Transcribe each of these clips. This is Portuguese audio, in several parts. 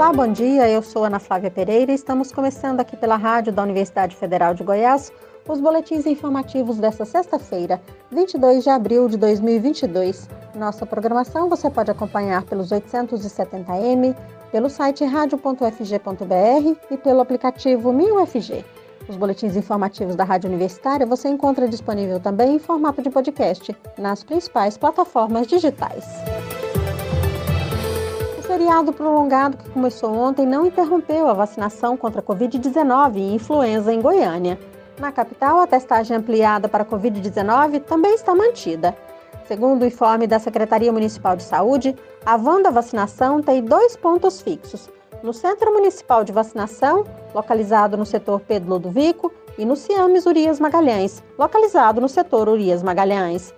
Olá, bom dia. Eu sou Ana Flávia Pereira e estamos começando aqui pela rádio da Universidade Federal de Goiás os boletins informativos desta sexta-feira, 22 de abril de 2022. Nossa programação você pode acompanhar pelos 870m, pelo site radio.fg.br e pelo aplicativo 1000FG. Os boletins informativos da Rádio Universitária você encontra disponível também em formato de podcast nas principais plataformas digitais. Feriado prolongado que começou ontem não interrompeu a vacinação contra a Covid-19 e influenza em Goiânia. Na capital, a testagem ampliada para a Covid-19 também está mantida. Segundo o informe da Secretaria Municipal de Saúde, a van da vacinação tem dois pontos fixos: no Centro Municipal de Vacinação, localizado no setor Pedro Ludovico, e no Ciames Urias Magalhães, localizado no setor Urias Magalhães.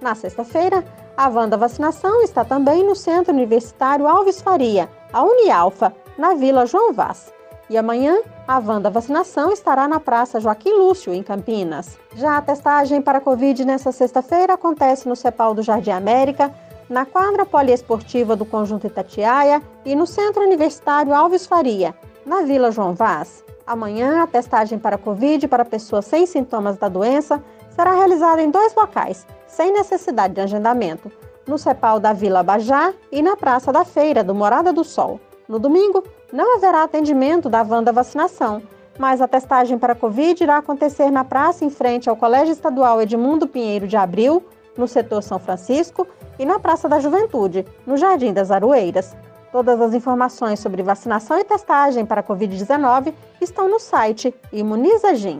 Na sexta-feira, a van da vacinação está também no Centro Universitário Alves Faria, a Unialfa, na Vila João Vaz. E amanhã, a van da vacinação estará na Praça Joaquim Lúcio, em Campinas. Já a testagem para Covid nesta sexta-feira acontece no CEPAL do Jardim América, na quadra poliesportiva do Conjunto Itatiaia e no Centro Universitário Alves Faria, na Vila João Vaz. Amanhã, a testagem para Covid para pessoas sem sintomas da doença será realizada em dois locais, sem necessidade de agendamento, no CEPAL da Vila Bajá e na Praça da Feira do Morada do Sol. No domingo, não haverá atendimento da van da vacinação, mas a testagem para Covid irá acontecer na praça em frente ao Colégio Estadual Edmundo Pinheiro de Abril, no setor São Francisco, e na Praça da Juventude, no Jardim das Aroeiras. Todas as informações sobre vacinação e testagem para Covid-19 estão no site Imunizagin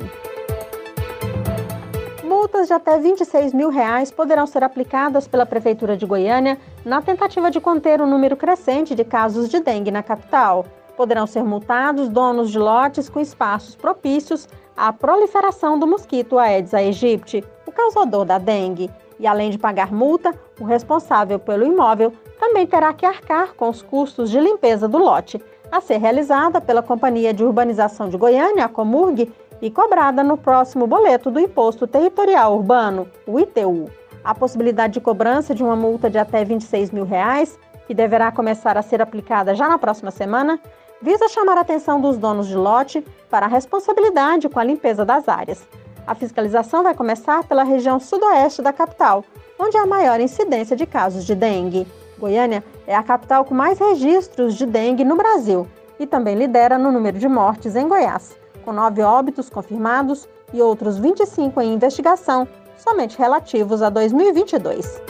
multas de até 26 mil reais poderão ser aplicadas pela Prefeitura de Goiânia na tentativa de conter o número crescente de casos de dengue na capital. Poderão ser multados donos de lotes com espaços propícios à proliferação do mosquito Aedes aegypti, o causador da dengue. E além de pagar multa, o responsável pelo imóvel também terá que arcar com os custos de limpeza do lote, a ser realizada pela Companhia de Urbanização de Goiânia, a Comurg, e cobrada no próximo boleto do Imposto Territorial Urbano, o ITU. A possibilidade de cobrança de uma multa de até 26 mil reais, que deverá começar a ser aplicada já na próxima semana, visa chamar a atenção dos donos de lote para a responsabilidade com a limpeza das áreas. A fiscalização vai começar pela região sudoeste da capital, onde há maior incidência de casos de dengue. Goiânia é a capital com mais registros de dengue no Brasil e também lidera no número de mortes em Goiás com nove óbitos confirmados e outros 25 em investigação, somente relativos a 2022.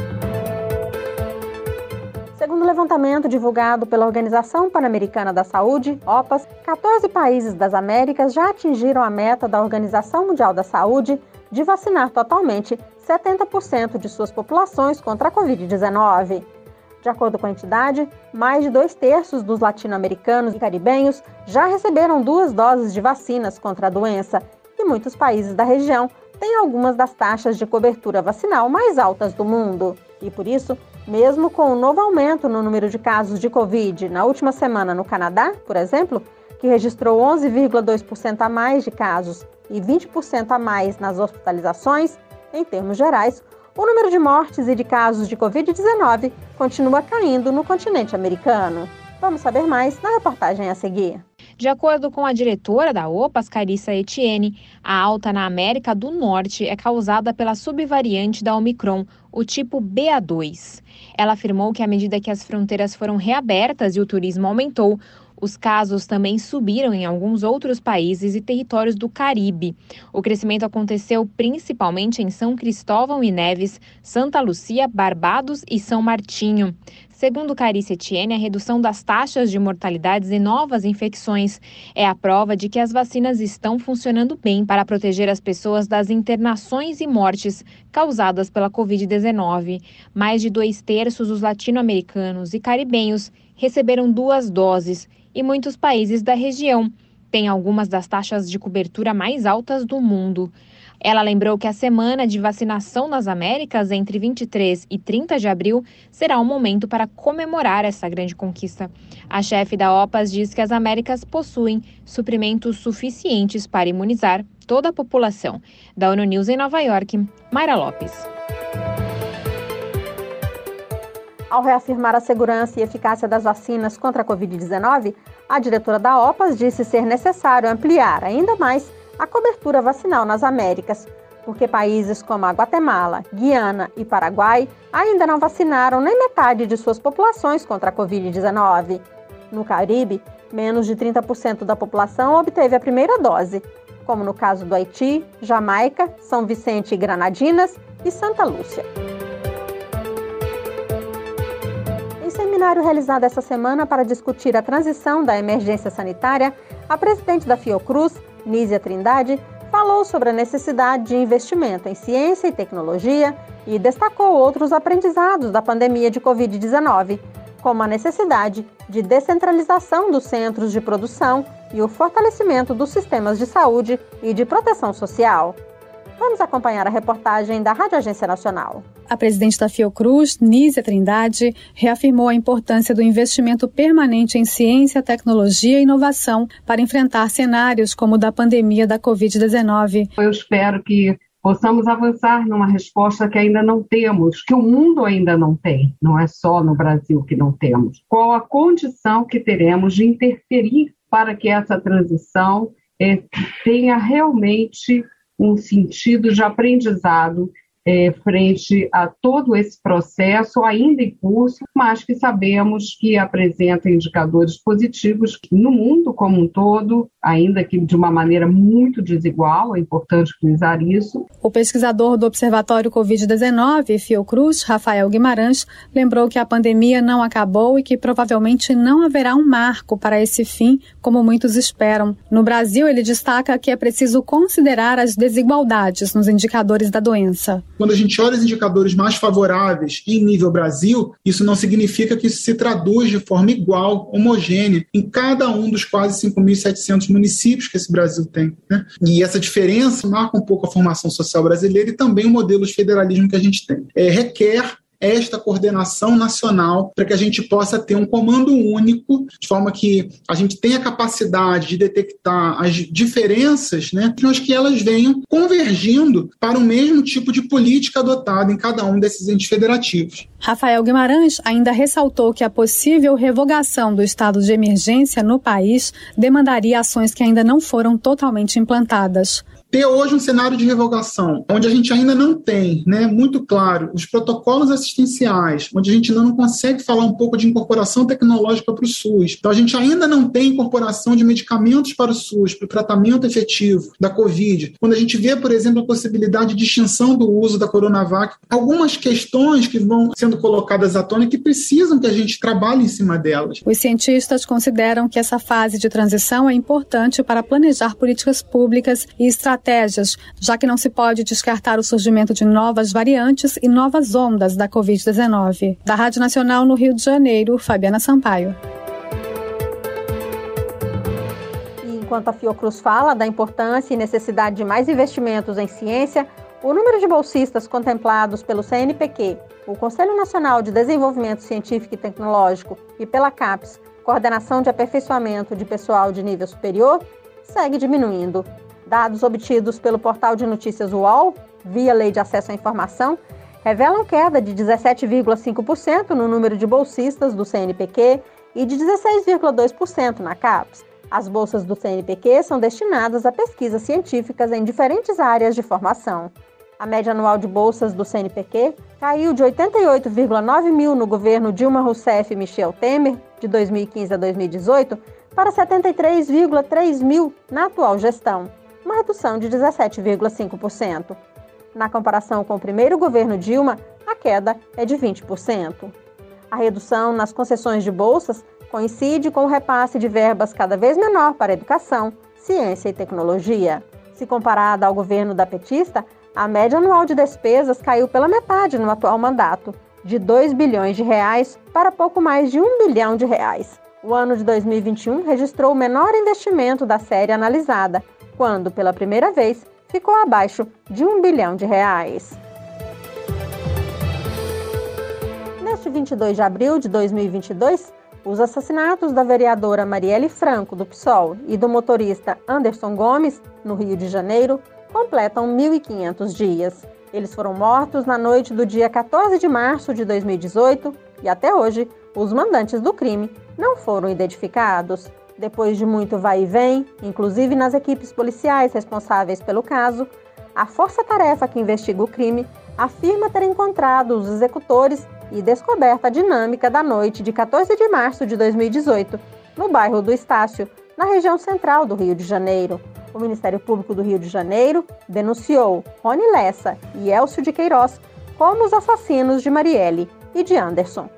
Segundo o levantamento divulgado pela Organização Pan-Americana da Saúde, OPAS, 14 países das Américas já atingiram a meta da Organização Mundial da Saúde de vacinar totalmente 70% de suas populações contra a Covid-19. De acordo com a entidade, mais de dois terços dos latino-americanos e caribenhos já receberam duas doses de vacinas contra a doença e muitos países da região têm algumas das taxas de cobertura vacinal mais altas do mundo. E por isso, mesmo com o novo aumento no número de casos de Covid na última semana no Canadá, por exemplo, que registrou 11,2% a mais de casos e 20% a mais nas hospitalizações, em termos gerais, o número de mortes e de casos de Covid-19 continua caindo no continente americano. Vamos saber mais na reportagem a seguir. De acordo com a diretora da OPAS, Carissa Etienne, a alta na América do Norte é causada pela subvariante da Omicron, o tipo BA2. Ela afirmou que à medida que as fronteiras foram reabertas e o turismo aumentou, os casos também subiram em alguns outros países e territórios do Caribe. O crescimento aconteceu principalmente em São Cristóvão e Neves, Santa Lucia, Barbados e São Martinho. Segundo Carice Etienne, a redução das taxas de mortalidades e novas infecções é a prova de que as vacinas estão funcionando bem para proteger as pessoas das internações e mortes causadas pela Covid-19. Mais de dois terços dos latino-americanos e caribenhos receberam duas doses e muitos países da região têm algumas das taxas de cobertura mais altas do mundo. Ela lembrou que a semana de vacinação nas Américas, entre 23 e 30 de abril, será um momento para comemorar essa grande conquista. A chefe da OPAS diz que as Américas possuem suprimentos suficientes para imunizar toda a população. Da ONU News em Nova York, Mayra Lopes. Ao reafirmar a segurança e eficácia das vacinas contra a Covid-19, a diretora da OPAS disse ser necessário ampliar ainda mais a cobertura vacinal nas Américas, porque países como a Guatemala, Guiana e Paraguai ainda não vacinaram nem metade de suas populações contra a Covid-19. No Caribe, menos de 30% da população obteve a primeira dose, como no caso do Haiti, Jamaica, São Vicente e Granadinas e Santa Lúcia. Seminário realizado essa semana para discutir a transição da emergência sanitária, a presidente da Fiocruz, Nízia Trindade, falou sobre a necessidade de investimento em ciência e tecnologia e destacou outros aprendizados da pandemia de Covid-19, como a necessidade de descentralização dos centros de produção e o fortalecimento dos sistemas de saúde e de proteção social. Vamos acompanhar a reportagem da Rádio Agência Nacional. A presidente da Fiocruz, Nízia Trindade, reafirmou a importância do investimento permanente em ciência, tecnologia e inovação para enfrentar cenários como o da pandemia da Covid-19. Eu espero que possamos avançar numa resposta que ainda não temos, que o mundo ainda não tem, não é só no Brasil que não temos. Qual a condição que teremos de interferir para que essa transição é, tenha realmente um sentido de aprendizado é, frente a todo esse processo ainda em curso, mas que sabemos que apresenta indicadores positivos no mundo como um todo, ainda que de uma maneira muito desigual, é importante frisar isso. O pesquisador do Observatório Covid-19, Fiocruz, Rafael Guimarães, lembrou que a pandemia não acabou e que provavelmente não haverá um marco para esse fim, como muitos esperam. No Brasil, ele destaca que é preciso considerar as desigualdades nos indicadores da doença. Quando a gente olha os indicadores mais favoráveis em nível Brasil, isso não significa que isso se traduz de forma igual, homogênea, em cada um dos quase 5.700 municípios que esse Brasil tem. Né? E essa diferença marca um pouco a formação social brasileira e também o modelo de federalismo que a gente tem. É, requer esta coordenação nacional para que a gente possa ter um comando único, de forma que a gente tenha capacidade de detectar as diferenças, né, mas que elas venham convergindo para o mesmo tipo de política adotada em cada um desses entes federativos. Rafael Guimarães ainda ressaltou que a possível revogação do estado de emergência no país demandaria ações que ainda não foram totalmente implantadas ter hoje um cenário de revogação, onde a gente ainda não tem né, muito claro os protocolos assistenciais, onde a gente ainda não consegue falar um pouco de incorporação tecnológica para o SUS. Então, a gente ainda não tem incorporação de medicamentos para o SUS, para o tratamento efetivo da Covid. Quando a gente vê, por exemplo, a possibilidade de extinção do uso da Coronavac, algumas questões que vão sendo colocadas à tona que precisam que a gente trabalhe em cima delas. Os cientistas consideram que essa fase de transição é importante para planejar políticas públicas e estratégias estratégias, já que não se pode descartar o surgimento de novas variantes e novas ondas da Covid-19. Da Rádio Nacional no Rio de Janeiro, Fabiana Sampaio. enquanto a Fiocruz fala da importância e necessidade de mais investimentos em ciência, o número de bolsistas contemplados pelo CNPq, o Conselho Nacional de Desenvolvimento Científico e Tecnológico, e pela CAPES, Coordenação de Aperfeiçoamento de Pessoal de Nível Superior, segue diminuindo. Dados obtidos pelo portal de notícias UOL, via Lei de Acesso à Informação, revelam queda de 17,5% no número de bolsistas do CNPq e de 16,2% na CAPES. As bolsas do CNPq são destinadas a pesquisas científicas em diferentes áreas de formação. A média anual de bolsas do CNPq caiu de 88,9 mil no governo Dilma Rousseff e Michel Temer, de 2015 a 2018, para 73,3 mil na atual gestão redução de 17,5%. Na comparação com o primeiro governo Dilma, a queda é de 20%. A redução nas concessões de bolsas coincide com o repasse de verbas cada vez menor para educação, ciência e tecnologia. Se comparada ao governo da petista, a média anual de despesas caiu pela metade no atual mandato, de 2 bilhões de reais para pouco mais de 1 bilhão de reais. O ano de 2021 registrou o menor investimento da série analisada, quando, pela primeira vez, ficou abaixo de um bilhão de reais. Neste 22 de abril de 2022, os assassinatos da vereadora Marielle Franco, do PSOL, e do motorista Anderson Gomes, no Rio de Janeiro, completam 1.500 dias. Eles foram mortos na noite do dia 14 de março de 2018, E até hoje, os mandantes do crime não foram identificados. Depois de muito vai e vem, inclusive nas equipes policiais responsáveis pelo caso, a força-tarefa que investiga o crime afirma ter encontrado os executores e descoberto a dinâmica da noite de 14 de março de 2018, no bairro do Estácio, na região central do Rio de Janeiro. O Ministério Público do Rio de Janeiro denunciou Rony Lessa e Elcio de Queiroz como os assassinos de Marielle e de Anderson.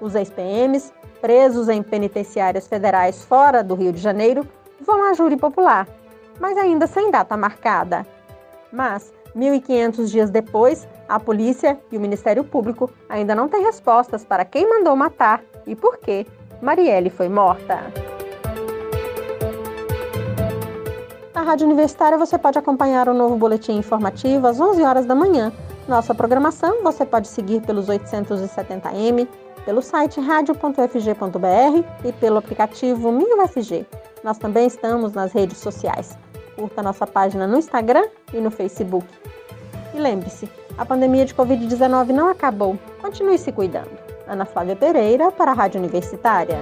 Os ex-PMs, presos em penitenciárias federais fora do Rio de Janeiro, vão à júri popular, mas ainda sem data marcada. Mas, 1.500 dias depois, a polícia e o Ministério Público ainda não têm respostas para quem mandou matar e por que Marielle foi morta. Na Rádio Universitária você pode acompanhar o novo boletim informativo às 11 horas da manhã. Nossa programação você pode seguir pelos 870m, pelo site radio.fg.br e pelo aplicativo MinUFG. Nós também estamos nas redes sociais. Curta nossa página no Instagram e no Facebook. E lembre-se, a pandemia de Covid-19 não acabou. Continue se cuidando. Ana Flávia Pereira, para a Rádio Universitária.